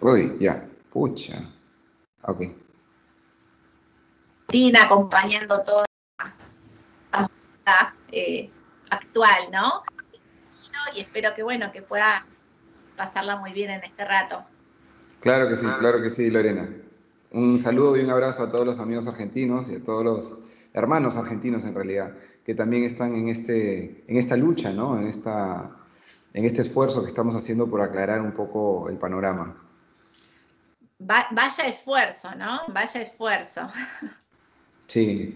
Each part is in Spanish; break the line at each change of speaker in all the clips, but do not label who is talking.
Uy, ya, pucha. Ok.
Tina acompañando toda la eh, actual, ¿no? Y espero que, bueno, que puedas pasarla muy bien en este rato.
Claro que sí, claro que sí, Lorena. Un saludo y un abrazo a todos los amigos argentinos y a todos los hermanos argentinos en realidad, que también están en, este, en esta lucha, ¿no? En, esta, en este esfuerzo que estamos haciendo por aclarar un poco el panorama.
Vaya esfuerzo, ¿no? Vaya esfuerzo.
Sí.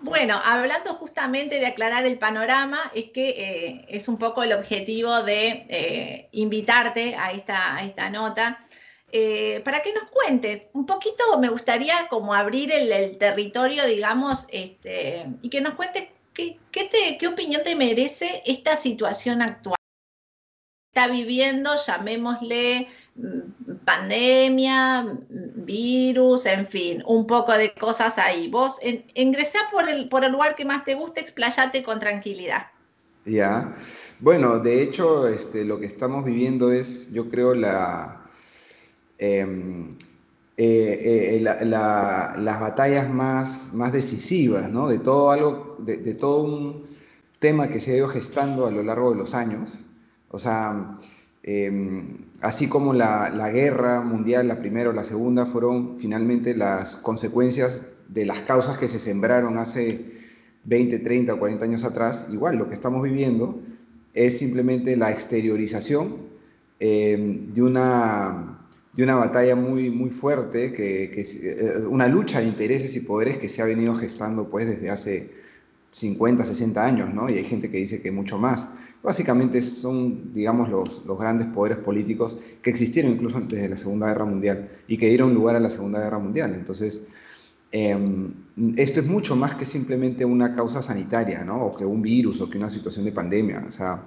Bueno, hablando justamente de aclarar el panorama, es que eh, es un poco el objetivo de eh, invitarte a esta, a esta nota. Eh, para que nos cuentes un poquito, me gustaría como abrir el, territorio, digamos, este, y que nos cuentes qué, te, qué opinión te merece esta situación actual. Está viviendo, llamémosle mm, pandemia, virus, en fin, un poco de cosas ahí. Vos ingresá por el, por el lugar que más te guste, explayate con tranquilidad.
Ya, bueno, de hecho, este, lo que estamos viviendo es, yo creo, la, em, eh, eh, las batallas más, más decisivas, ¿no? De todo algo, de, todo un tema que se ha ido gestando a lo largo de los años. O sea, Em, así como la, guerra mundial, la primera o la segunda, fueron finalmente las consecuencias de las causas que se sembraron hace 20, 30 o 40 años atrás, igual lo que estamos viviendo es simplemente la exteriorización em, de, una, de una batalla muy, muy fuerte, que, que, eh, una lucha de intereses y poderes que se ha venido gestando pues desde hace 50, 60 años, ¿no? Y hay gente que dice que mucho más. Básicamente son, digamos, los, los, grandes poderes políticos que existieron incluso desde la Segunda Guerra Mundial y que dieron lugar a la Segunda Guerra Mundial. Entonces, em, esto es mucho más que simplemente una causa sanitaria, ¿no? O que un virus o que una situación de pandemia. O sea,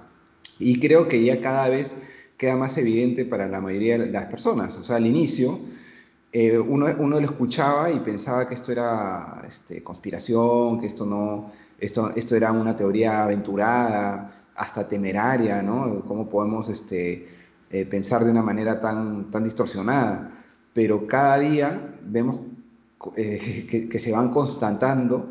y creo que ya cada vez queda más evidente para la mayoría de las personas. O sea, al inicio, eh, uno, uno, lo escuchaba y pensaba que esto era este, conspiración, que esto no, esto, esto era una teoría aventurada, hasta temeraria, ¿no? ¿Cómo podemos este, eh, pensar de una manera tan, tan distorsionada? Pero cada día vemos eh, que, se van constatando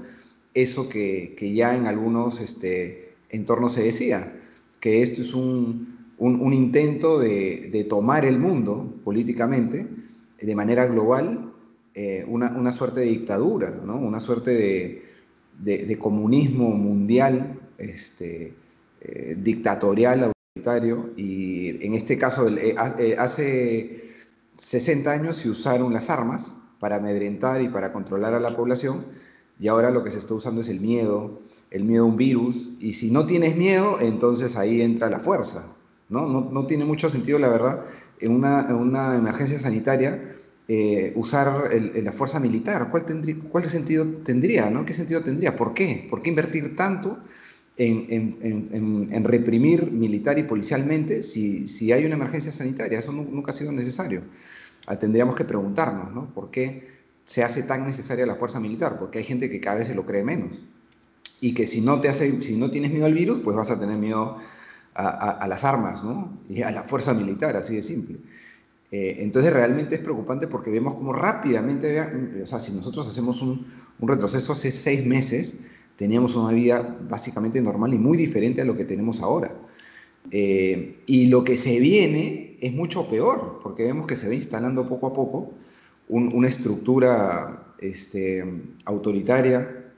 eso que, que ya en algunos este, entornos se decía, que esto es un, un, intento de, de, tomar el mundo políticamente de manera global, eh, una, una, suerte de dictadura, ¿no? una suerte de, de, comunismo mundial, este, eh, dictatorial, autoritario, y en este caso eh, eh, hace 60 años se usaron las armas para amedrentar y para controlar a la población, y ahora lo que se está usando es el miedo, el miedo a un virus, y si no tienes miedo, entonces ahí entra la fuerza, ¿no? No, tiene mucho sentido, la verdad, en una, en una emergencia sanitaria usar la fuerza militar. ¿Cuál, tendría, ¿Cuál sentido tendría? ¿no? ¿Qué sentido tendría? ¿Por qué? ¿Por qué invertir tanto en, reprimir militar y policialmente si, si, hay una emergencia sanitaria. Eso nunca ha sido necesario. Ah, tendríamos que preguntarnos, ¿no? ¿Por qué se hace tan necesaria la fuerza militar? Porque hay gente que cada vez se lo cree menos. Y que si no, te hace, si no tienes miedo al virus, pues vas a tener miedo a, las armas, ¿no? Y a la fuerza militar, así de simple. Eh, entonces realmente es preocupante porque vemos cómo rápidamente, o sea, si nosotros hacemos un, retroceso hace seis meses, teníamos una vida básicamente normal y muy diferente a lo que tenemos ahora. Eh, y lo que se viene es mucho peor, porque vemos que se va instalando poco a poco una estructura este, autoritaria,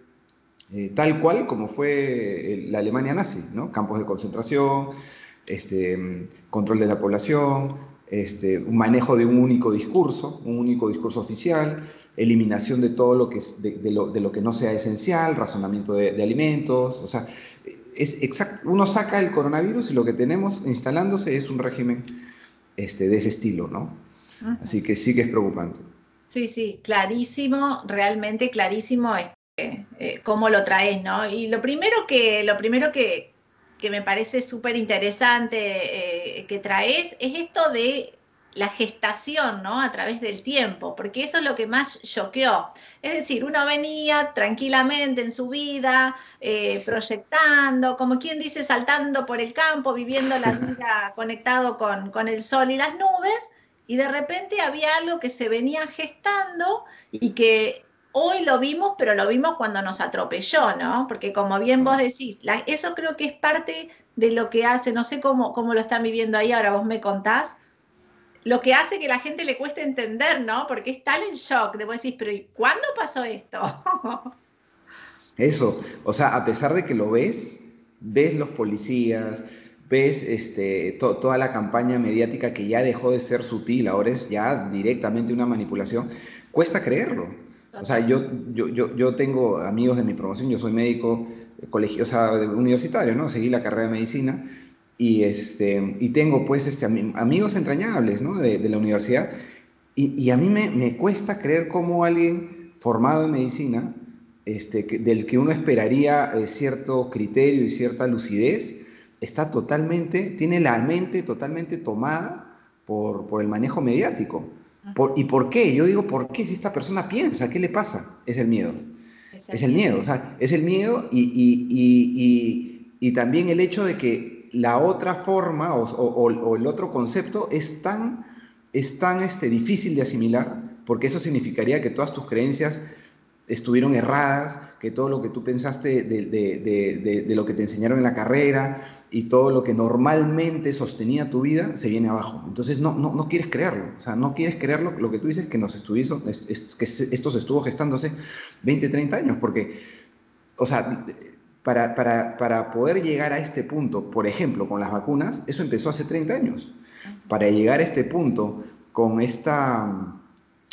eh, tal cual como fue la Alemania nazi, ¿no? campos de concentración, este, control de la población, este, un manejo de un único discurso, un único discurso oficial, eliminación de todo lo que, de, lo, que no sea esencial, razonamiento de, alimentos, o sea, es uno saca el coronavirus y lo que tenemos instalándose es un régimen este, de ese estilo, ¿no? Así que sí que es preocupante.
Sí, sí, clarísimo, realmente clarísimo este, eh, cómo lo traes, ¿no? Y lo primero que, lo primero que, que me parece súper interesante eh, que traes es esto de la gestación, ¿no? A través del tiempo, porque eso es lo que más choqueó. Es decir, uno venía tranquilamente en su vida, eh, proyectando, como quien dice, saltando por el campo, viviendo la vida conectado con, con el sol y las nubes, y de repente había algo que se venía gestando y que hoy lo vimos, pero lo vimos cuando nos atropelló, ¿no? Porque como bien vos decís, eso creo que es parte de lo que hace, no sé cómo, cómo lo están viviendo ahí, ahora vos me contás, lo que hace que la gente le cueste entender, ¿no? Porque es tal en shock, de vos decís, pero ¿y cuándo pasó esto?
Eso, o sea, a pesar de que lo ves, ves los policías, ves este, toda la campaña mediática que ya dejó de ser sutil, ahora es ya directamente una manipulación, cuesta creerlo. O sea, yo, yo, yo, tengo amigos de mi promoción, yo soy médico colegio, o sea, universitario, ¿no? Seguí la carrera de medicina y, este, y tengo pues este, amigos entrañables, ¿no? De, la universidad y, y a mí me, me, cuesta creer cómo alguien formado en medicina este, del que uno esperaría eh, cierto criterio y cierta lucidez, está totalmente, tiene la mente totalmente tomada por, por el manejo mediático. ¿Y por qué? Yo digo, ¿por qué si esta persona piensa? ¿Qué le pasa? Es el miedo. Es el, miedo, o sea, es el miedo y, y, y, y, también el hecho de que la otra forma o, o, el otro concepto es tan, es tan este, difícil de asimilar, porque eso significaría que todas tus creencias estuvieron erradas, que todo lo que tú pensaste de, lo que te enseñaron en la carrera y todo lo que normalmente sostenía tu vida se viene abajo. Entonces no, no, no quieres creerlo, o sea, no quieres creerlo lo que tú dices que, nos estuvieron, que esto se estuvo gestando hace 20, 30 años, porque, o sea, para, para, para poder llegar a este punto, por ejemplo, con las vacunas, eso empezó hace 30 años. Para llegar a este punto con esta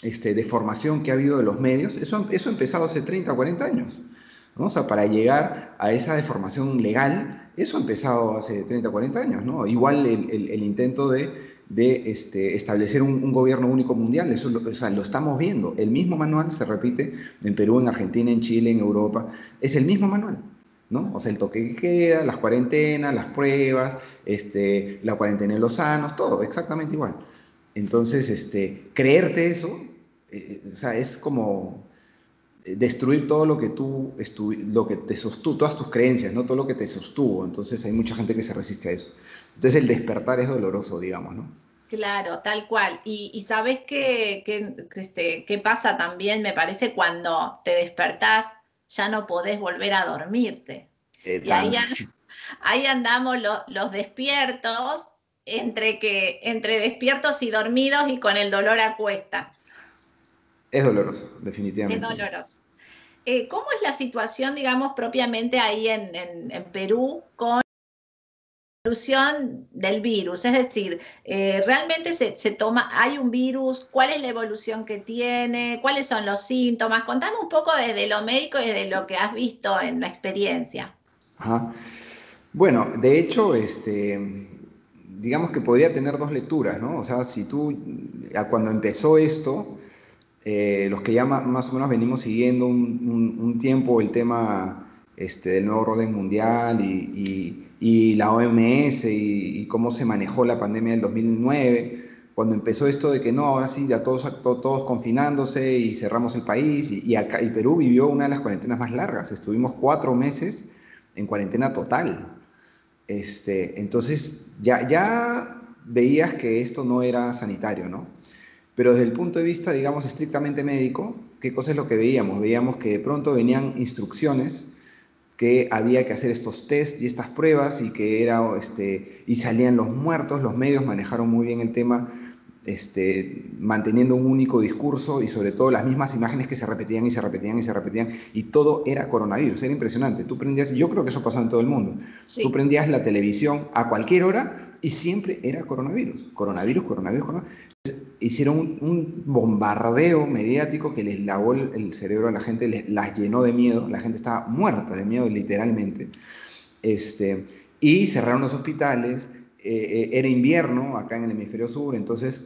este, deformación que ha habido de los medios, eso, eso ha empezado hace 30 o 40 años. ¿no? O para llegar a esa deformación legal, eso ha empezado hace 30 o 40 años. ¿no? Igual el, intento de, de este, establecer un, gobierno único mundial, eso lo, o sea, lo estamos viendo. El mismo manual se repite en Perú, en Argentina, en Chile, en Europa. Es el mismo manual. ¿no? O sea, el toque que queda, las cuarentenas, las pruebas, este, la cuarentena en los sanos, todo exactamente igual. Entonces, este, creerte eso, eh, o sea, es como eh, destruir todo lo que tú, lo que te sostuvo, todas tus creencias, ¿no? Todo lo que te sostuvo. Entonces hay mucha gente que se resiste a eso. Entonces el despertar es doloroso, digamos, ¿no?
Claro, tal cual. Y, sabes qué, este, qué pasa también, me parece, cuando te despertás, ya no podés volver a dormirte. Eh, y ahí, andamos los despiertos entre, que, entre despiertos y dormidos y con el dolor a cuesta.
Es doloroso, definitivamente.
Es doloroso. Eh, ¿Cómo es la situación, digamos, propiamente ahí en, Perú con la evolución del virus? Es decir, eh, ¿realmente se, se, toma, hay un virus? ¿Cuál es la evolución que tiene? ¿Cuáles son los síntomas? Contame un poco desde lo médico y desde lo que has visto en la experiencia.
Ajá. Bueno, de hecho, este, digamos que podría tener dos lecturas, ¿no? O sea, si tú, cuando empezó esto, eh, los que ya más o menos venimos siguiendo un, tiempo el tema este, del nuevo orden mundial y, la OMS y, cómo se manejó la pandemia del 2009, cuando empezó esto de que no, ahora sí, ya todos, todos, confinándose y cerramos el país, y, acá, Perú vivió una de las cuarentenas más largas, estuvimos cuatro meses en cuarentena total. Este, entonces ya, ya veías que esto no era sanitario, ¿no? Pero desde el punto de vista, digamos, estrictamente médico, ¿qué cosa es lo que veíamos? Veíamos que de pronto venían instrucciones que había que hacer estos test y estas pruebas y que era, este, y salían los muertos, los medios manejaron muy bien el tema este, manteniendo un único discurso y sobre todo las mismas imágenes que se repetían y se repetían y se repetían y todo era coronavirus, era impresionante. Tú prendías, yo creo que eso pasaba en todo el mundo, tú prendías la televisión a cualquier hora y siempre era coronavirus, coronavirus, coronavirus, coronavirus. hicieron un, bombardeo mediático que les lavó el, cerebro a la gente, les, las llenó de miedo, la gente estaba muerta de miedo literalmente. Este, y cerraron los hospitales, eh, eh, era invierno acá en el hemisferio sur, entonces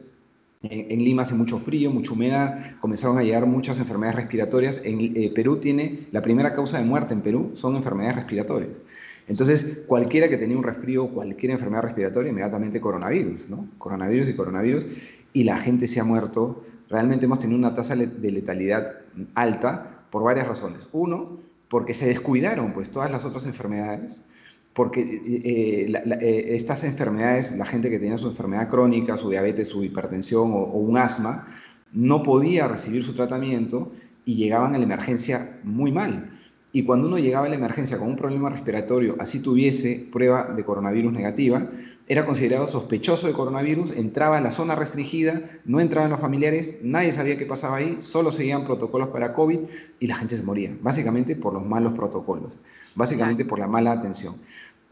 en, Lima hace mucho frío, mucha humedad, comenzaron a llegar muchas enfermedades respiratorias. En eh, Perú tiene, la primera causa de muerte en Perú son enfermedades respiratorias. Entonces, cualquiera que tenía un resfrío, cualquier enfermedad respiratoria, inmediatamente coronavirus, ¿no? Coronavirus y coronavirus, y la gente se ha muerto. Realmente hemos tenido una tasa de letalidad alta por varias razones. Uno, porque se descuidaron pues todas las otras enfermedades porque eh, eh, estas enfermedades, la gente que tenía su enfermedad crónica, su diabetes, su hipertensión o, un asma, no podía recibir su tratamiento y llegaban a la emergencia muy mal. Y cuando uno llegaba a la emergencia con un problema respiratorio, así tuviese prueba de coronavirus negativa, era considerado sospechoso de coronavirus, entraba en la zona restringida, no entraban los familiares, nadie sabía qué pasaba ahí, solo seguían protocolos para COVID y la gente se moría, básicamente por los malos protocolos, básicamente por la mala atención.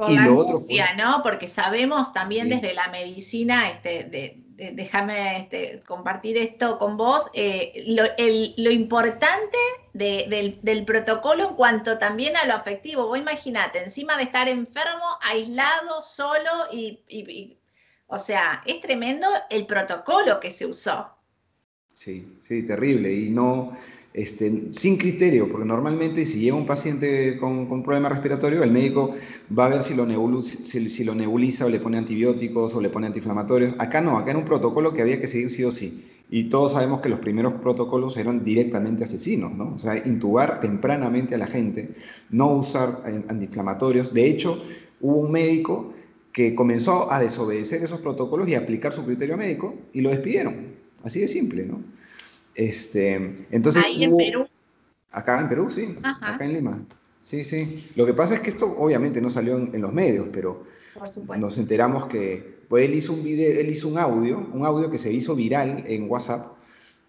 Y lo otro fue, ¿no? Porque sabemos también desde la medicina, este, de, déjame este, compartir esto con vos, eh, lo, importante del, protocolo en cuanto también a lo afectivo. Vos imagínate, encima de estar enfermo, aislado, solo, y, o sea, es tremendo el protocolo que se usó.
Sí, sí, terrible. Y no, este, sin criterio, porque normalmente si llega un paciente con, con problema respiratorio, el médico va a ver si lo, si, lo, nebuliza o le pone antibióticos o le pone antiinflamatorios. Acá no, acá era un protocolo que había que seguir sí o sí. Y todos sabemos que los primeros protocolos eran directamente asesinos, ¿no? O sea, intubar tempranamente a la gente, no usar antiinflamatorios. De hecho, hubo un médico que comenzó a desobedecer esos protocolos y aplicar su criterio médico y lo despidieron. Así de simple, ¿no? Este, entonces
Ahí en Perú.
Acá en Perú, sí. Acá en Lima. Sí, sí. Lo que pasa es que esto obviamente no salió en, los medios, pero nos enteramos que pues él hizo un video, él hizo un audio, un audio que se hizo viral en WhatsApp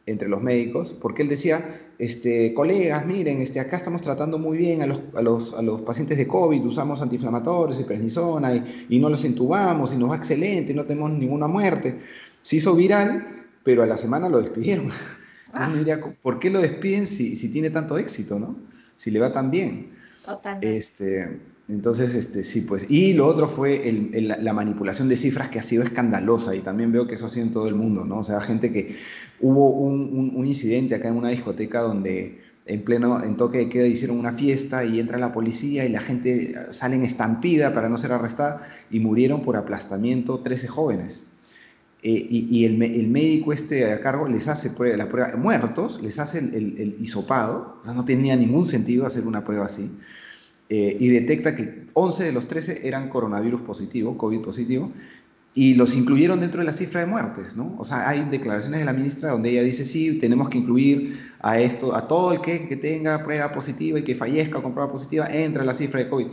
entre los médicos, porque él decía, este, colegas, miren, este, acá estamos tratando muy bien a los, a los, a los pacientes de COVID, usamos antiinflamatorios y prednisona y, y, no los intubamos y nos va excelente, no tenemos ninguna muerte. Se hizo viral, pero a la semana lo despidieron. ¿por qué lo despiden si, si, tiene tanto éxito, no? Si le va tan bien. Totalmente. Este, entonces, este, sí, pues. Y lo otro fue la manipulación de cifras que ha sido escandalosa y también veo que eso ha sido en todo el mundo, ¿no? O sea, gente que hubo un, un, incidente acá en una discoteca donde en pleno, en toque de queda hicieron una fiesta y entra la policía y la gente sale en estampida para no ser arrestada y murieron por aplastamiento 13 jóvenes. Eh, y, el, médico este a cargo les hace prueba, la prueba, muertos, les hace el, el, hisopado, o sea, no tenía ningún sentido hacer una prueba así, eh, y detecta que 11 de los 13 eran coronavirus positivo, COVID positivo, y los incluyeron dentro de la cifra de muertes, ¿no? O sea, hay declaraciones de la ministra donde ella dice, sí, tenemos que incluir a esto, a todo el que, que tenga prueba positiva y que fallezca con prueba positiva, entra en la cifra de COVID.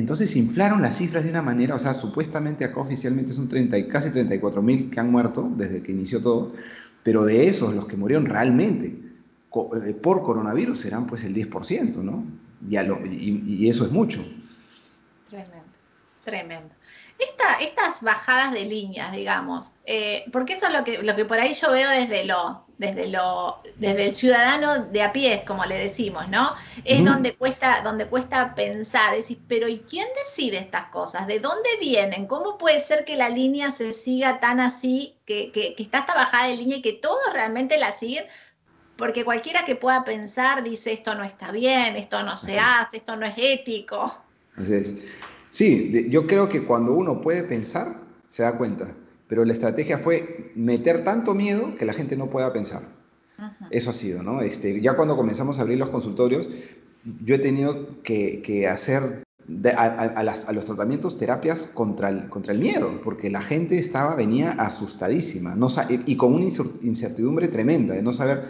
Entonces inflaron las cifras de una manera, o sea, supuestamente acá oficialmente son 30, casi 34 mil que han muerto desde que inició todo, pero de esos, los que murieron realmente eh, por coronavirus serán pues el 10%, ¿no? y, eso es mucho.
Tremendo, tremendo estas bajadas de líneas, digamos, eh, porque eso es lo que, lo que por ahí yo veo desde lo, desde lo, desde el ciudadano de a pie, como le decimos, ¿no? Es donde cuesta, donde cuesta pensar, decir, pero ¿y quién decide estas cosas? ¿De dónde vienen? ¿Cómo puede ser que la línea se siga tan así, que, que, está esta bajada de línea y que todos realmente la siguen? Porque cualquiera que pueda pensar dice esto no está bien, esto no se hace, esto no es ético.
Así es. Sí, yo creo que cuando uno puede pensar, se da cuenta. Pero la estrategia fue meter tanto miedo que la gente no pueda pensar. Eso ha sido, ¿no? Este, ya cuando comenzamos a abrir los consultorios, yo he tenido que, hacer a, los tratamientos terapias contra el, contra el miedo, porque la gente estaba, venía asustadísima no, y con una incertidumbre tremenda de no saber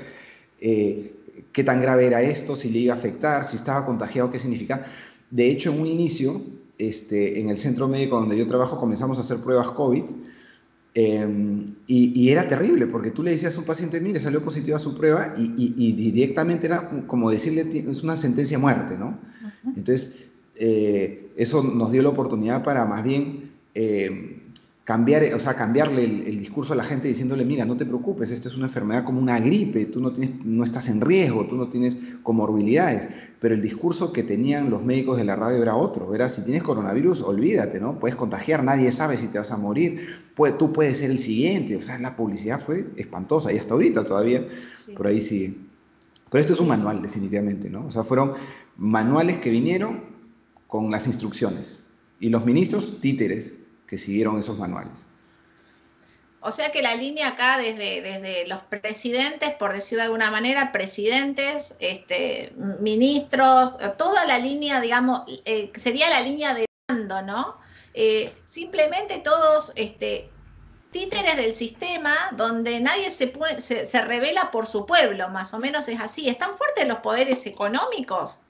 eh, qué tan grave era esto, si le iba a afectar, si estaba contagiado, qué significa. De hecho, en un inicio, este, en el centro médico donde yo trabajo comenzamos a hacer pruebas COVID em, y, era terrible porque tú le decías a un paciente, mire, salió positiva su prueba y, directamente era como decirle, es una sentencia de muerte, ¿no? Entonces, eh, eso nos dio la oportunidad para más bien em, cambiar, o sea, cambiarle el, discurso a la gente diciéndole, mira, no te preocupes, esta es una enfermedad como una gripe, tú no, tienes, no estás en riesgo, tú no tienes comorbilidades. Pero el discurso que tenían los médicos de la radio era otro, era si tienes coronavirus, olvídate, ¿no? Puedes contagiar, nadie sabe si te vas a morir, tú puedes ser el siguiente, o sea, la publicidad fue espantosa y hasta ahorita todavía por ahí sigue. Pero esto es un manual, definitivamente, ¿no? O sea, fueron manuales que vinieron con las instrucciones. Y los ministros, títeres, que siguieron esos manuales.
O sea que la línea acá desde, desde los presidentes, por decir de alguna manera, presidentes, este, ministros, toda la línea, digamos, eh, sería la línea de pasando, ¿no? Eh, simplemente todos este, títeres del sistema donde nadie se, se, revela por su pueblo, más o menos es así. ¿Están fuertes los poderes económicos?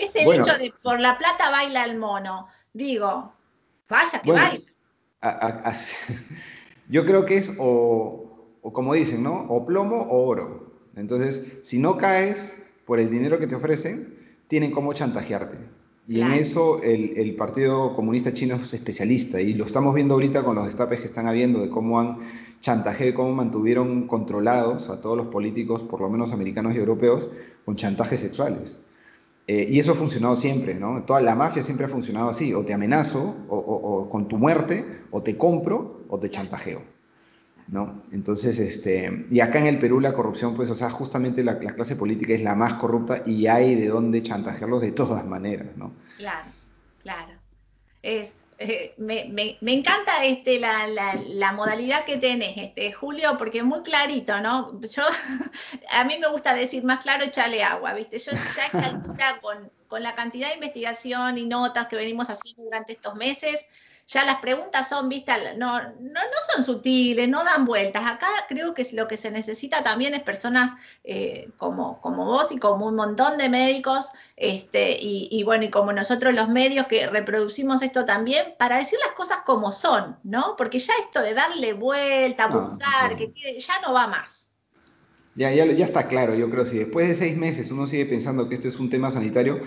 Este hecho de por la plata baila el mono, digo, vaya que baila.
yo creo que es o, o, como dicen, ¿no? O plomo o oro. Entonces, si no caes por el dinero que te ofrecen, tienen cómo chantajearte. Y en eso el, Partido Comunista Chino es especialista y lo estamos viendo ahorita con los destapes que están habiendo de cómo han chantajeado, cómo mantuvieron controlados a todos los políticos, por lo menos americanos y europeos, con chantajes sexuales. Eh, y eso ha funcionado siempre, ¿no? Toda la mafia siempre ha funcionado así, o te amenazo o con tu muerte, o te compro, o te chantajeo. ¿no? Entonces, este, y acá en el Perú la corrupción, pues, o sea, justamente la, clase política es la más corrupta y hay de dónde chantajearlos de todas maneras, ¿no?
Claro, claro. Es, eh, me, encanta este, la, modalidad que tenés, este, Julio, porque es muy clarito, ¿no? Yo, a mí me gusta decir más claro, échale agua, ¿viste? Yo ya a esta altura, con, con la cantidad de investigación y notas que venimos haciendo durante estos meses, ya las preguntas son vistas, no, no, no, son sutiles, no dan vueltas. Acá creo que lo que se necesita también es personas eh, como, como vos y como un montón de médicos, este, y, bueno, y como nosotros los medios que reproducimos esto también, para decir las cosas como son, ¿no? Porque ya esto de darle vuelta, buscar, que ya no va más.
Ya, ya, ya está claro, yo creo, si después de seis meses uno sigue pensando que esto es un tema sanitario,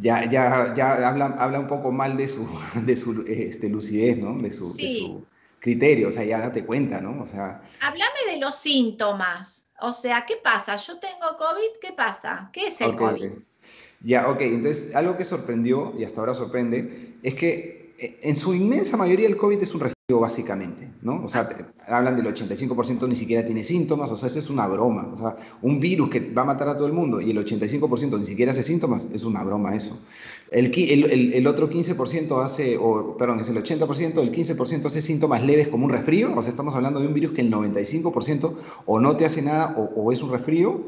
ya, ya, ya habla, habla un poco mal de su, de su este, lucidez, ¿no? De su, de su criterio, o sea, ya date cuenta, ¿no? O sea...
Háblame de los síntomas. O sea, ¿qué pasa? Yo tengo COVID, ¿qué pasa? ¿Qué es el COVID?
Ya, ok, entonces algo que sorprendió, y hasta ahora sorprende, es que eh, en su inmensa mayoría el COVID es un básicamente, ¿no? O sea, hablan del 85% ni siquiera tiene síntomas, o sea, eso es una broma. O sea, un virus que va a matar a todo el mundo y el 85% ni siquiera hace síntomas, es una broma eso. El, otro 15% hace, o perdón, es el 80%, el 15% hace síntomas leves como un resfrío, o sea, estamos hablando de un virus que el 95% o no te hace nada o, es un resfrío,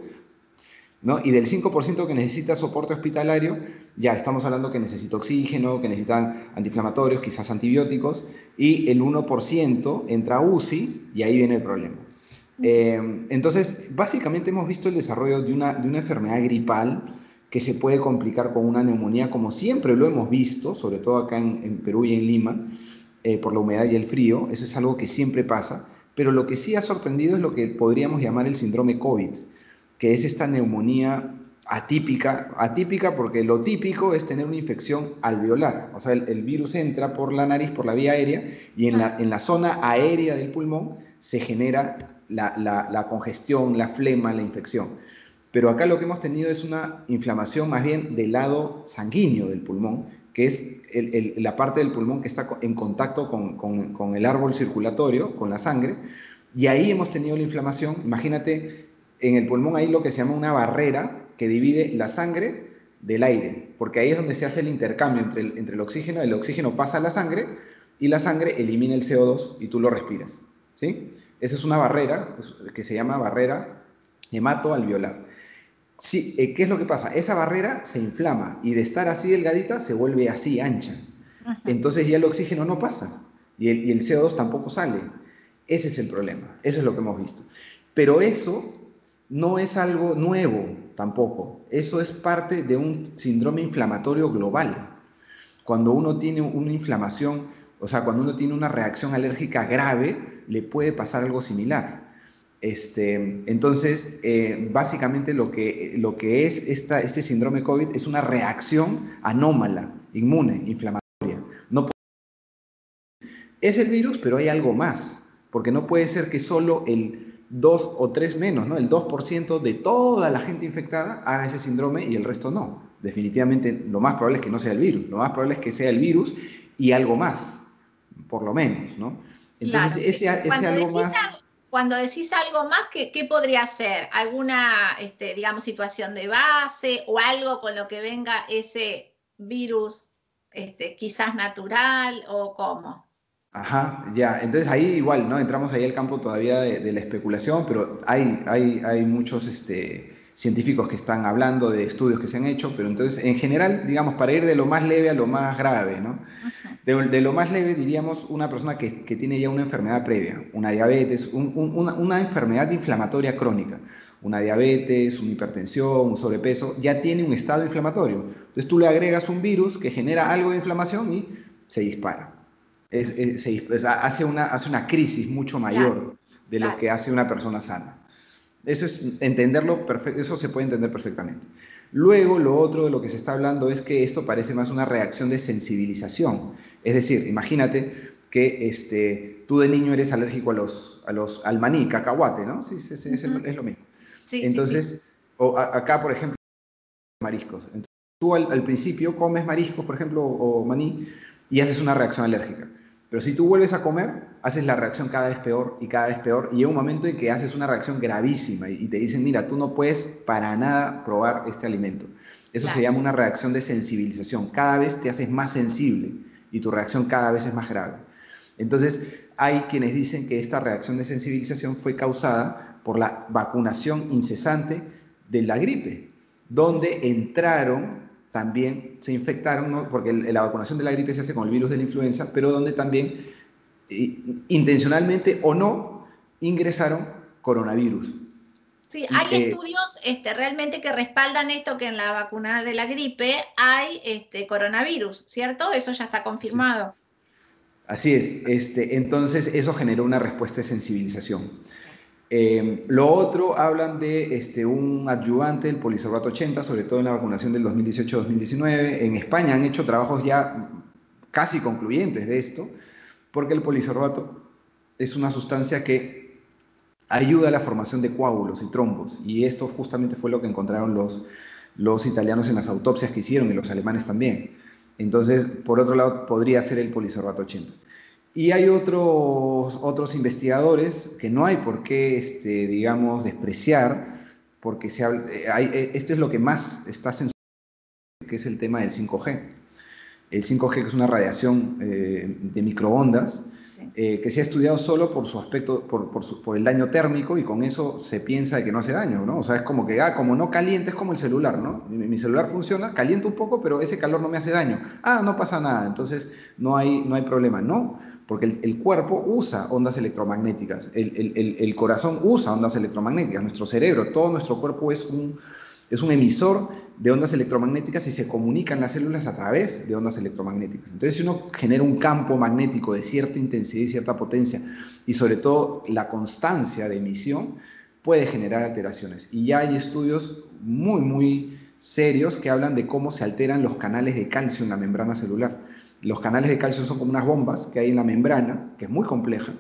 y del 5% que necesita soporte hospitalario, ya estamos hablando que necesita oxígeno, que necesita antiinflamatorios, quizás antibióticos, y el 1% entra a UCI y ahí viene el problema. Eh, entonces, básicamente hemos visto el desarrollo de una, de una enfermedad gripal que se puede complicar con una neumonía, como siempre lo hemos visto, sobre todo acá en, Perú y en Lima, eh, por la humedad y el frío, eso es algo que siempre pasa, pero lo que sí ha sorprendido es lo que podríamos llamar el síndrome COVID que es esta neumonía atípica, atípica porque lo típico es tener una infección alveolar, o sea, el, virus entra por la nariz, por la vía aérea, y en la, en la zona aérea del pulmón se genera la, congestión, la flema, la infección. Pero acá lo que hemos tenido es una inflamación más bien del lado sanguíneo del pulmón, que es la parte del pulmón que está en contacto con, con el árbol circulatorio, con la sangre, y ahí hemos tenido la inflamación. Imagínate en el pulmón hay lo que se llama una barrera que divide la sangre del aire, porque ahí es donde se hace el intercambio entre el, entre el oxígeno, el oxígeno pasa a la sangre y la sangre elimina el CO2 y tú lo respiras. ¿sí? Esa es una barrera pues, que se llama barrera hematoalveolar. Sí, eh, ¿Qué es lo que pasa? Esa barrera se inflama y de estar así delgadita se vuelve así ancha. Entonces ya el oxígeno no pasa y el, y el CO2 tampoco sale. Ese es el problema, eso es lo que hemos visto. Pero eso no es algo nuevo tampoco. Eso es parte de un síndrome inflamatorio global. Cuando uno tiene una inflamación, o sea, cuando uno tiene una reacción alérgica grave, le puede pasar algo similar. Este, entonces, eh, básicamente lo que, lo que es esta, este síndrome COVID es una reacción anómala, inmune, inflamatoria. No es el virus, pero hay algo más, porque no puede ser que solo el dos o tres menos, ¿no? El 2% de toda la gente infectada haga ese síndrome y el resto no. Definitivamente lo más probable es que no sea el virus, lo más probable es que sea el virus y algo más, por lo menos, ¿no?
Entonces, ese, algo más... cuando decís algo más, ¿qué, podría ser? ¿Alguna, este, digamos, situación de base o algo con lo que venga ese virus este, quizás natural o cómo?
Ajá, ya. Entonces ahí igual, ¿no? Entramos ahí al campo todavía de, la especulación, pero hay, hay, hay muchos este, científicos que están hablando de estudios que se han hecho, pero entonces, en general, digamos, para ir de lo más leve a lo más grave, ¿no? De, lo más leve diríamos una persona que, tiene ya una enfermedad previa, una diabetes, una, una, enfermedad inflamatoria crónica, una diabetes, una hipertensión, un sobrepeso, ya tiene un estado inflamatorio. Entonces tú le agregas un virus que genera algo de inflamación y se dispara. Se, hace, una, hace una crisis mucho mayor de lo que hace una persona sana. Eso es entenderlo, eso se puede entender perfectamente. Luego, lo otro de lo que se está hablando es que esto parece más una reacción de sensibilización. Es decir, imagínate que este, tú de niño eres alérgico a los, a los, al maní, cacahuate, ¿no? Sí, sí, sí es, lo mismo. Entonces, O acá, por ejemplo, mariscos. Entonces, tú al, principio comes mariscos, por ejemplo, o maní, y haces una reacción alérgica. Pero si tú vuelves a comer, haces la reacción cada vez peor y cada vez peor. Y llega un momento en que haces una reacción gravísima y te dicen, mira, tú no puedes para nada probar este alimento. Eso se llama una reacción de sensibilización. Cada vez te haces más sensible y tu reacción cada vez es más grave. Entonces, hay quienes dicen que esta reacción de sensibilización fue causada por la vacunación incesante de la gripe, donde entraron también se infectaron, porque la vacunación de la gripe se hace con el virus de la influenza, pero donde también intencionalmente o no ingresaron coronavirus.
Sí, hay eh, estudios este, realmente que respaldan esto, que en la vacuna de la gripe hay este, coronavirus, ¿cierto? Eso ya está confirmado.
Así es, este, entonces eso generó una respuesta de sensibilización. Em, lo otro, hablan de este, un adyuvante, el polisorbato 80, sobre todo en la vacunación del 2018-2019. En España han hecho trabajos ya casi concluyentes de esto, porque el polisorbato es una sustancia que ayuda a la formación de coágulos y trombos, y esto justamente fue lo que encontraron los, los italianos en las autopsias que hicieron y los alemanes también. Entonces, por otro lado, podría ser el polisorbato 80. Y hay otros, otros investigadores que no hay por qué, este, digamos, despreciar, porque se eh, eh, esto es lo que más está censurado, que es el tema del 5G. El 5G que es una radiación eh, de microondas que se ha estudiado solo por su aspecto, por, por, el daño térmico y con eso se piensa de que no hace daño, ¿no? O sea, es como que, ah, como no caliente, es como el celular, ¿no? Mi, mi, celular funciona, calienta un poco, pero ese calor no me hace daño. Ah, no pasa nada, entonces no hay, no hay problema. No, porque el, cuerpo usa ondas electromagnéticas, el, corazón usa ondas electromagnéticas, nuestro cerebro, todo nuestro cuerpo es un, es un emisor de ondas electromagnéticas y se comunican las células a través de ondas electromagnéticas. Entonces, si uno genera un campo magnético de cierta intensidad y cierta potencia, y sobre todo la constancia de emisión, puede generar alteraciones. Y ya hay estudios muy, muy serios que hablan de cómo se alteran los canales de calcio en la membrana celular. Los canales de calcio son como unas bombas que hay en la membrana, que es muy compleja,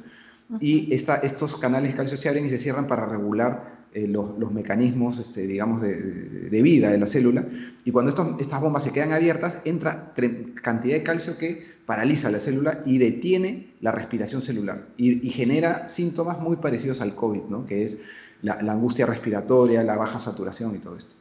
y estos canales de calcio se abren y se cierran para regular eh, los, mecanismos, este, digamos, de, vida de la célula. Y cuando estas bombas se quedan abiertas, entra cantidad de calcio que paraliza la célula y detiene la respiración celular y, genera síntomas muy parecidos al COVID, ¿no? que es la, la angustia respiratoria, la baja saturación y todo esto.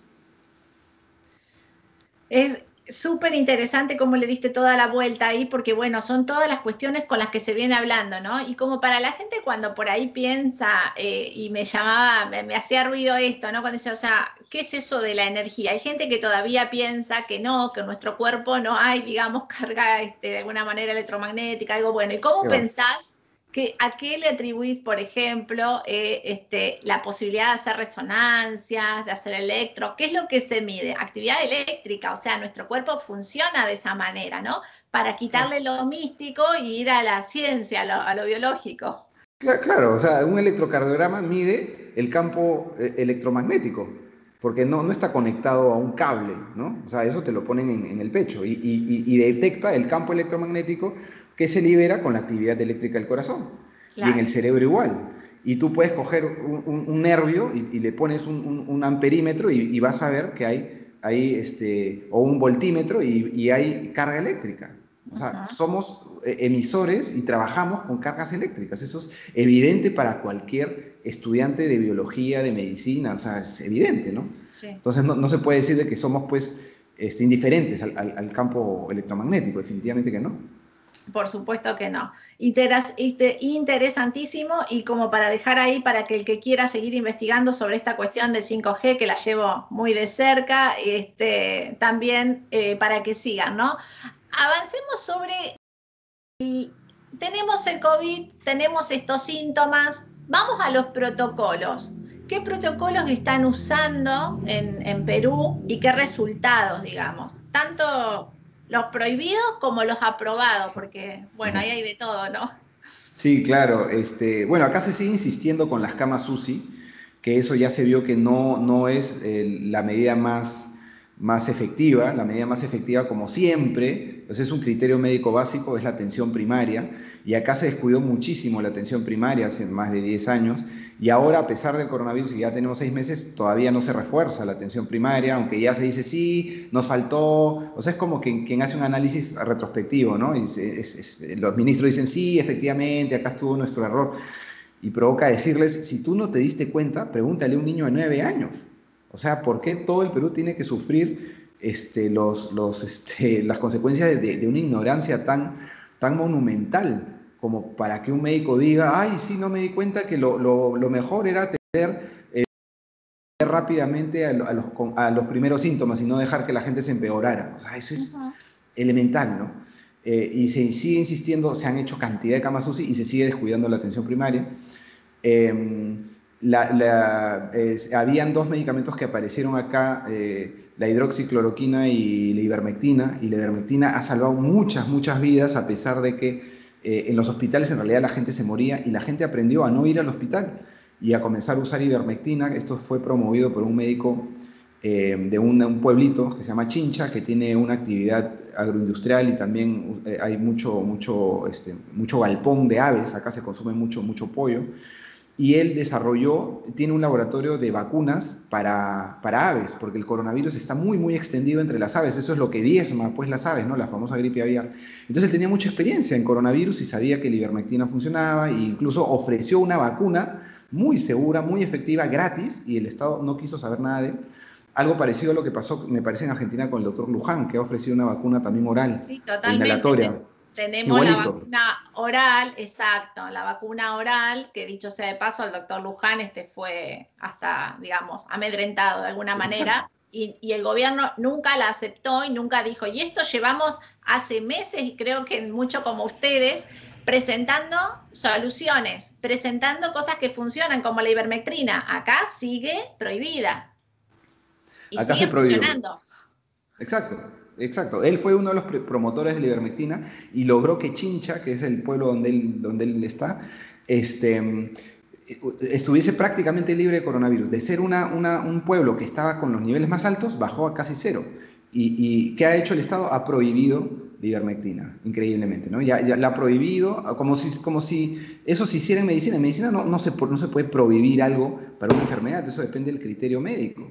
Es, súper interesante cómo le diste toda la vuelta ahí, porque bueno, son todas las cuestiones con las que se viene hablando, ¿no? Y como para la gente cuando por ahí piensa eh, y me llamaba, me, hacía ruido esto, ¿no? Cuando dice, o sea, ¿qué es eso de la energía? Hay gente que todavía piensa que no, que en nuestro cuerpo no hay, digamos, carga este, de alguna manera electromagnética, algo bueno. ¿Y cómo pensás ¿A qué le atribuís, por ejemplo, eh, este, la posibilidad de hacer resonancias, de hacer electro? ¿Qué es lo que se mide? Actividad eléctrica, o sea, nuestro cuerpo funciona de esa manera, ¿no? Para quitarle lo místico y ir a la ciencia, a lo, biológico.
Claro, o sea, un electrocardiograma mide el campo eh, electromagnético, porque no, no está conectado a un cable, ¿no? O sea, eso te lo ponen en, el pecho y detecta el campo electromagnético que se libera con la actividad eléctrica del corazón. Y en el cerebro igual. Y tú puedes coger un, nervio y, le pones un, amperímetro y, vas a ver que hay, hay este, o un voltímetro y, hay carga eléctrica. O sea, somos eh, emisores y trabajamos con cargas eléctricas. Eso es evidente para cualquier estudiante de biología, de medicina. O sea, es evidente, ¿no? Entonces no, se puede decir de que somos pues este, indiferentes al campo electromagnético, definitivamente que no.
Por supuesto que no. Este, interesantísimo y como para dejar ahí para que el que quiera seguir investigando sobre esta cuestión del 5G, que la llevo muy de cerca, este, también eh, para que sigan, ¿no? Avancemos sobre, tenemos el COVID, tenemos estos síntomas, vamos a los protocolos. ¿Qué protocolos están usando en, en Perú y qué resultados, digamos? Tanto los prohibidos como los aprobados, porque, bueno, ahí hay de todo, ¿no?
Sí, claro. Este, bueno, acá se sigue insistiendo con las camas UCI, que eso ya se vio que no, no es eh, la medida más, más efectiva. La medida más efectiva, como siempre, pues es un criterio médico básico, es la atención primaria. Y acá se descuidó muchísimo la atención primaria hace más de 10 años. Y ahora, a pesar del coronavirus, y ya tenemos seis meses, todavía no se refuerza la atención primaria, aunque ya se dice, sí, nos faltó. O sea, es como quien, quien hace un análisis retrospectivo, ¿no? Y los ministros dicen, sí, efectivamente, acá estuvo nuestro error. Y provoca decirles, si tú no te diste cuenta, pregúntale a un niño de nueve años. O sea, ¿por qué todo el Perú tiene que sufrir este, los, los, este, las consecuencias de, de, una ignorancia tan, tan monumental? Como para que un médico diga, ay, sí, no me di cuenta que lo, mejor era atender eh, rápidamente a, los, primeros síntomas y no dejar que la gente se empeorara. O sea, eso es elemental, ¿no? Eh, y se sigue insistiendo, se han hecho cantidad de camas UCI y se sigue descuidando la atención primaria. Em, habían dos medicamentos que aparecieron acá, eh, la hidroxicloroquina y la ivermectina, y la ivermectina ha salvado muchas, muchas vidas a pesar de que eh, en los hospitales en realidad la gente se moría y la gente aprendió a no ir al hospital y a comenzar a usar ivermectina. Esto fue promovido por un médico eh, de un, pueblito que se llama Chincha, que tiene una actividad agroindustrial y también eh, hay mucho, mucho, este, mucho galpón de aves, acá se consume mucho, mucho pollo y él desarrolló, tiene un laboratorio de vacunas para, para, aves, porque el coronavirus está muy, muy extendido entre las aves. Eso es lo que diezma, pues, las aves, ¿no? La famosa gripe aviar. Entonces él tenía mucha experiencia en coronavirus y sabía que la ivermectina funcionaba e incluso ofreció una vacuna muy segura, muy efectiva, gratis, y el Estado no quiso saber nada de él. Algo parecido a lo que pasó, me parece, en Argentina con el doctor Luján, que ha ofrecido una vacuna también oral,
sí, totalmente. Tenemos la vacuna oral, exacto, la vacuna oral, que dicho sea de paso, el doctor Luján este fue hasta, digamos, amedrentado de alguna manera. Y, el gobierno nunca la aceptó y nunca dijo, y esto llevamos hace meses, y creo que mucho como ustedes, presentando soluciones, presentando cosas que funcionan, como la ivermectrina. Acá sigue prohibida.
Y sigue funcionando. Exacto. Exacto, él fue uno de los promotores de la ivermectina y logró que Chincha, que es el pueblo donde él, donde él está, este, estuviese prácticamente libre de coronavirus. De ser una, un pueblo que estaba con los niveles más altos, bajó a casi cero. ¿Y, qué ha hecho el Estado? Ha prohibido la ivermectina, increíblemente. ¿no? Ya, la ha prohibido, como si, como si eso se hiciera en medicina. En medicina no, no, se, no se puede prohibir algo para una enfermedad, eso depende del criterio médico.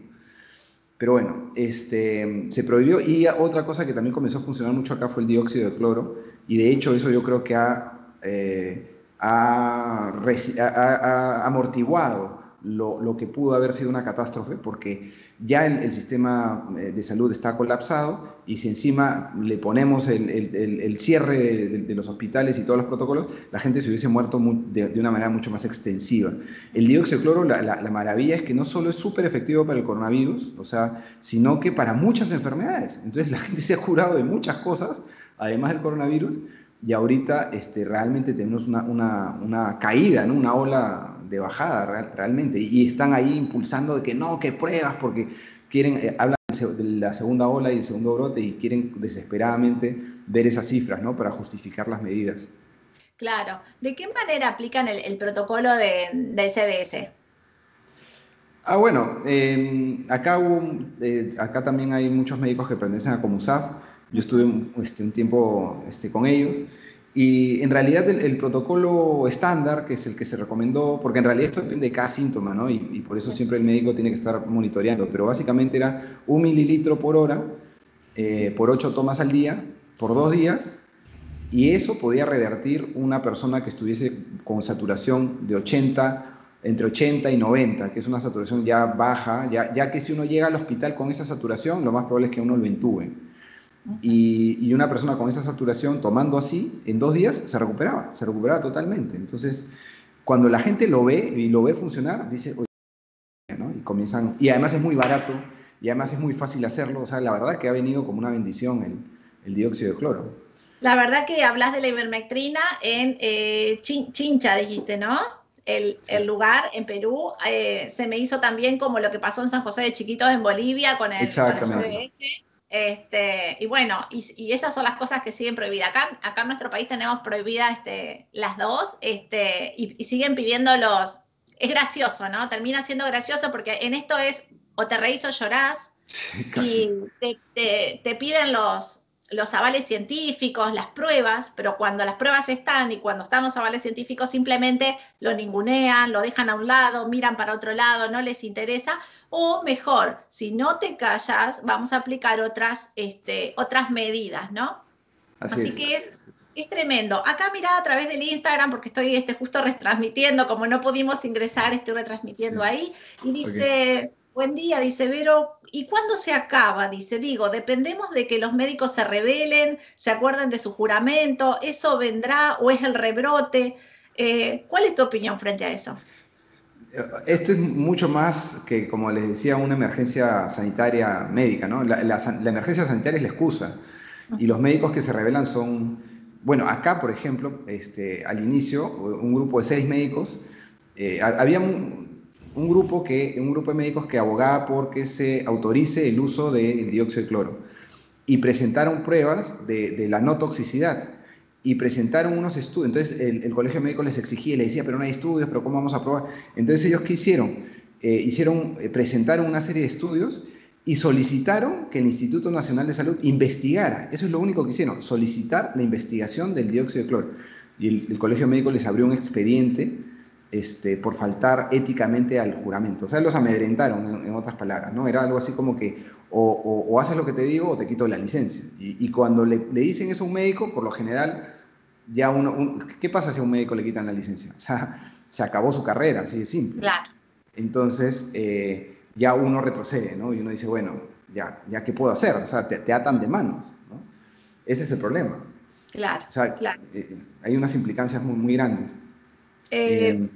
Pero bueno, este, se prohibió. Y otra cosa que también comenzó a funcionar mucho acá fue el dióxido de cloro. Y de hecho eso yo creo que ha, eh, ha, ha amortiguado lo, que pudo haber sido una catástrofe, porque ya el, sistema eh, de salud está colapsado y si encima le ponemos el, cierre de, los hospitales y todos los protocolos, la gente se hubiese muerto de, una manera mucho más extensiva. El dióxido de cloro, la, la maravilla es que no solo es súper efectivo para el coronavirus, o sea, sino que para muchas enfermedades. Entonces la gente se ha curado de muchas cosas, además del coronavirus, y ahorita este, realmente tenemos una, una, una caída, ¿no? una ola de bajada realmente. Y están ahí impulsando de que no, que pruebas, porque quieren, eh, hablan de la segunda ola y el segundo brote y quieren desesperadamente ver esas cifras, ¿no? Para justificar las medidas.
Claro. ¿De qué manera aplican el, protocolo de, del CDS?
Ah, bueno, em, acá, eh, acá también hay muchos médicos que pertenecen a Comusaf. Yo estuve este, un tiempo este, con ellos y en realidad el, protocolo estándar, que es el que se recomendó, porque en realidad esto depende de cada síntoma, ¿no? Y, por eso siempre el médico tiene que estar monitoreando, pero básicamente era un mililitro por hora, eh, por ocho tomas al día, por dos días, y eso podía revertir una persona que estuviese con saturación de 80, entre 80 y 90, que es una saturación ya baja, ya, ya que si uno llega al hospital con esa saturación, lo más probable es que uno lo entube. Y, una persona con esa saturación tomando así, en dos días se recuperaba, se recuperaba totalmente. Entonces, cuando la gente lo ve y lo ve funcionar, dice, oye, ¿no? Y comienzan, y además es muy barato, y además es muy fácil hacerlo, o sea, la verdad que ha venido como una bendición el, el dióxido de cloro.
La verdad que hablas de la ivermectrina en eh, Chincha, dijiste, ¿no? El, el, lugar en Perú eh, se me hizo también como lo que pasó en San José de Chiquitos en Bolivia con el, Exactamente. Este, y bueno, y, esas son las cosas que siguen prohibidas. Acá, acá en nuestro país tenemos prohibidas este, las dos este, y, siguen pidiendo los... Es gracioso, ¿no? Termina siendo gracioso porque en esto es o te reís o llorás y te, te piden los, los avales científicos, las pruebas, pero cuando las pruebas están y cuando están los avales científicos simplemente lo ningunean, lo dejan a un lado, miran para otro lado, no les interesa, o mejor, si no te callas, vamos a aplicar otras, este, otras medidas, ¿no? Así, que es, es tremendo. Acá mira a través del Instagram, porque estoy este, justo retransmitiendo, como no pudimos ingresar, estoy retransmitiendo ahí, y dice... Buen día, dice Vero. ¿Y cuándo se acaba? Dice, digo, dependemos de que los médicos se rebelen, se acuerden de su juramento, ¿eso vendrá o es el rebrote? Eh, ¿Cuál es tu opinión frente a eso?
Esto es mucho más que, como les decía, una emergencia sanitaria médica, ¿no? La, emergencia sanitaria es la excusa. Y los médicos que se rebelan son, bueno, acá, por ejemplo, este, al inicio, un grupo de seis médicos, eh, había un grupo, que, un grupo de médicos que abogaba por que se autorice el uso del dióxido de cloro y presentaron pruebas de, la no toxicidad y presentaron unos estudios. Entonces el, colegio médico les exigía, les decía, pero no hay estudios, pero ¿cómo vamos a probar? Entonces ellos qué hicieron? Eh, hicieron, eh, presentaron una serie de estudios y solicitaron que el Instituto Nacional de Salud investigara. Eso es lo único que hicieron, solicitar la investigación del dióxido de cloro. Y el colegio médico les abrió un expediente este, por faltar éticamente al juramento. O sea, los amedrentaron, en, otras palabras, ¿no? Era algo así como que o, haces lo que te digo o te quito la licencia. Y, cuando le, dicen eso a un médico, por lo general, ya uno... ¿Qué pasa si a un médico le quitan la licencia? O sea, se acabó su carrera, así de simple.
Claro.
Entonces, eh, ya uno retrocede, ¿no? Y uno dice, bueno, ya, ya ¿qué puedo hacer? O sea, te, atan de manos, ¿no? Ese es el problema.
Claro,
o sea,
claro.
Eh, hay unas implicancias muy, muy grandes.
Eh,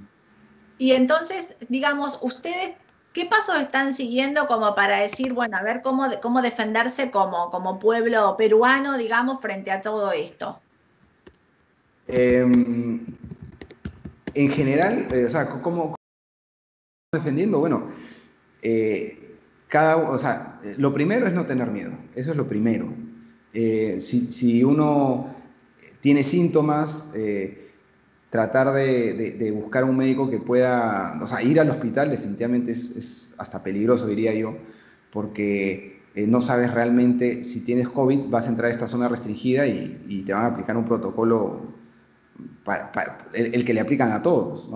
y entonces, digamos, ustedes, ¿qué pasos están siguiendo como para decir, bueno, a ver cómo, cómo defenderse como, como pueblo peruano, digamos, frente a todo esto?
Em, en general, eh, o sea, ¿cómo, defendiendo? Bueno, eh, cada, o sea, lo primero es no tener miedo, eso es lo primero. si, si, uno tiene síntomas, tratar de, buscar un médico que pueda, o sea, ir al hospital definitivamente es, hasta peligroso, diría yo, porque eh, no sabes realmente si tienes COVID, vas a entrar a esta zona restringida y, te van a aplicar un protocolo para, el, que le aplican a todos.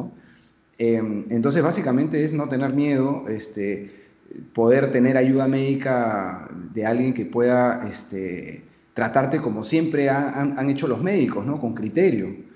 Em, entonces, básicamente es no tener miedo, este, poder tener ayuda médica de alguien que pueda este, tratarte como siempre han, han hecho los médicos, ¿no? Con criterio.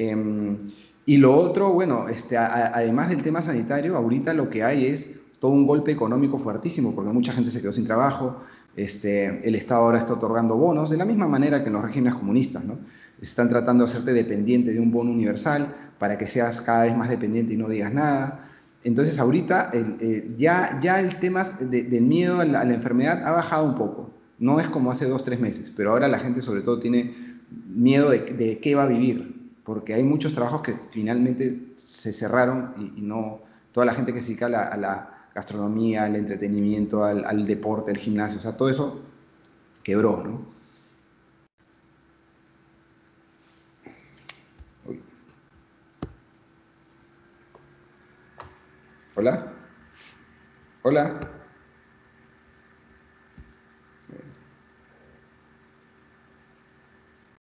Em, y lo otro, bueno, este, además del tema sanitario, ahorita lo que hay es todo un golpe económico fuertísimo, porque mucha gente se quedó sin trabajo, este, el Estado ahora está otorgando bonos, de la misma manera que en los regímenes comunistas, ¿no? Están tratando de hacerte dependiente de un bono universal para que seas cada vez más dependiente y no digas nada. Entonces ahorita eh, ya, ya el tema del miedo a la, enfermedad ha bajado un poco. No es como hace dos, tres meses, pero ahora la gente sobre todo tiene miedo de, de qué va a vivir, porque hay muchos trabajos que finalmente se cerraron y, no toda la gente que se dedica a la, gastronomía, al entretenimiento, al, deporte, al gimnasio, o sea, todo eso quebró, ¿no? Hola. Hola.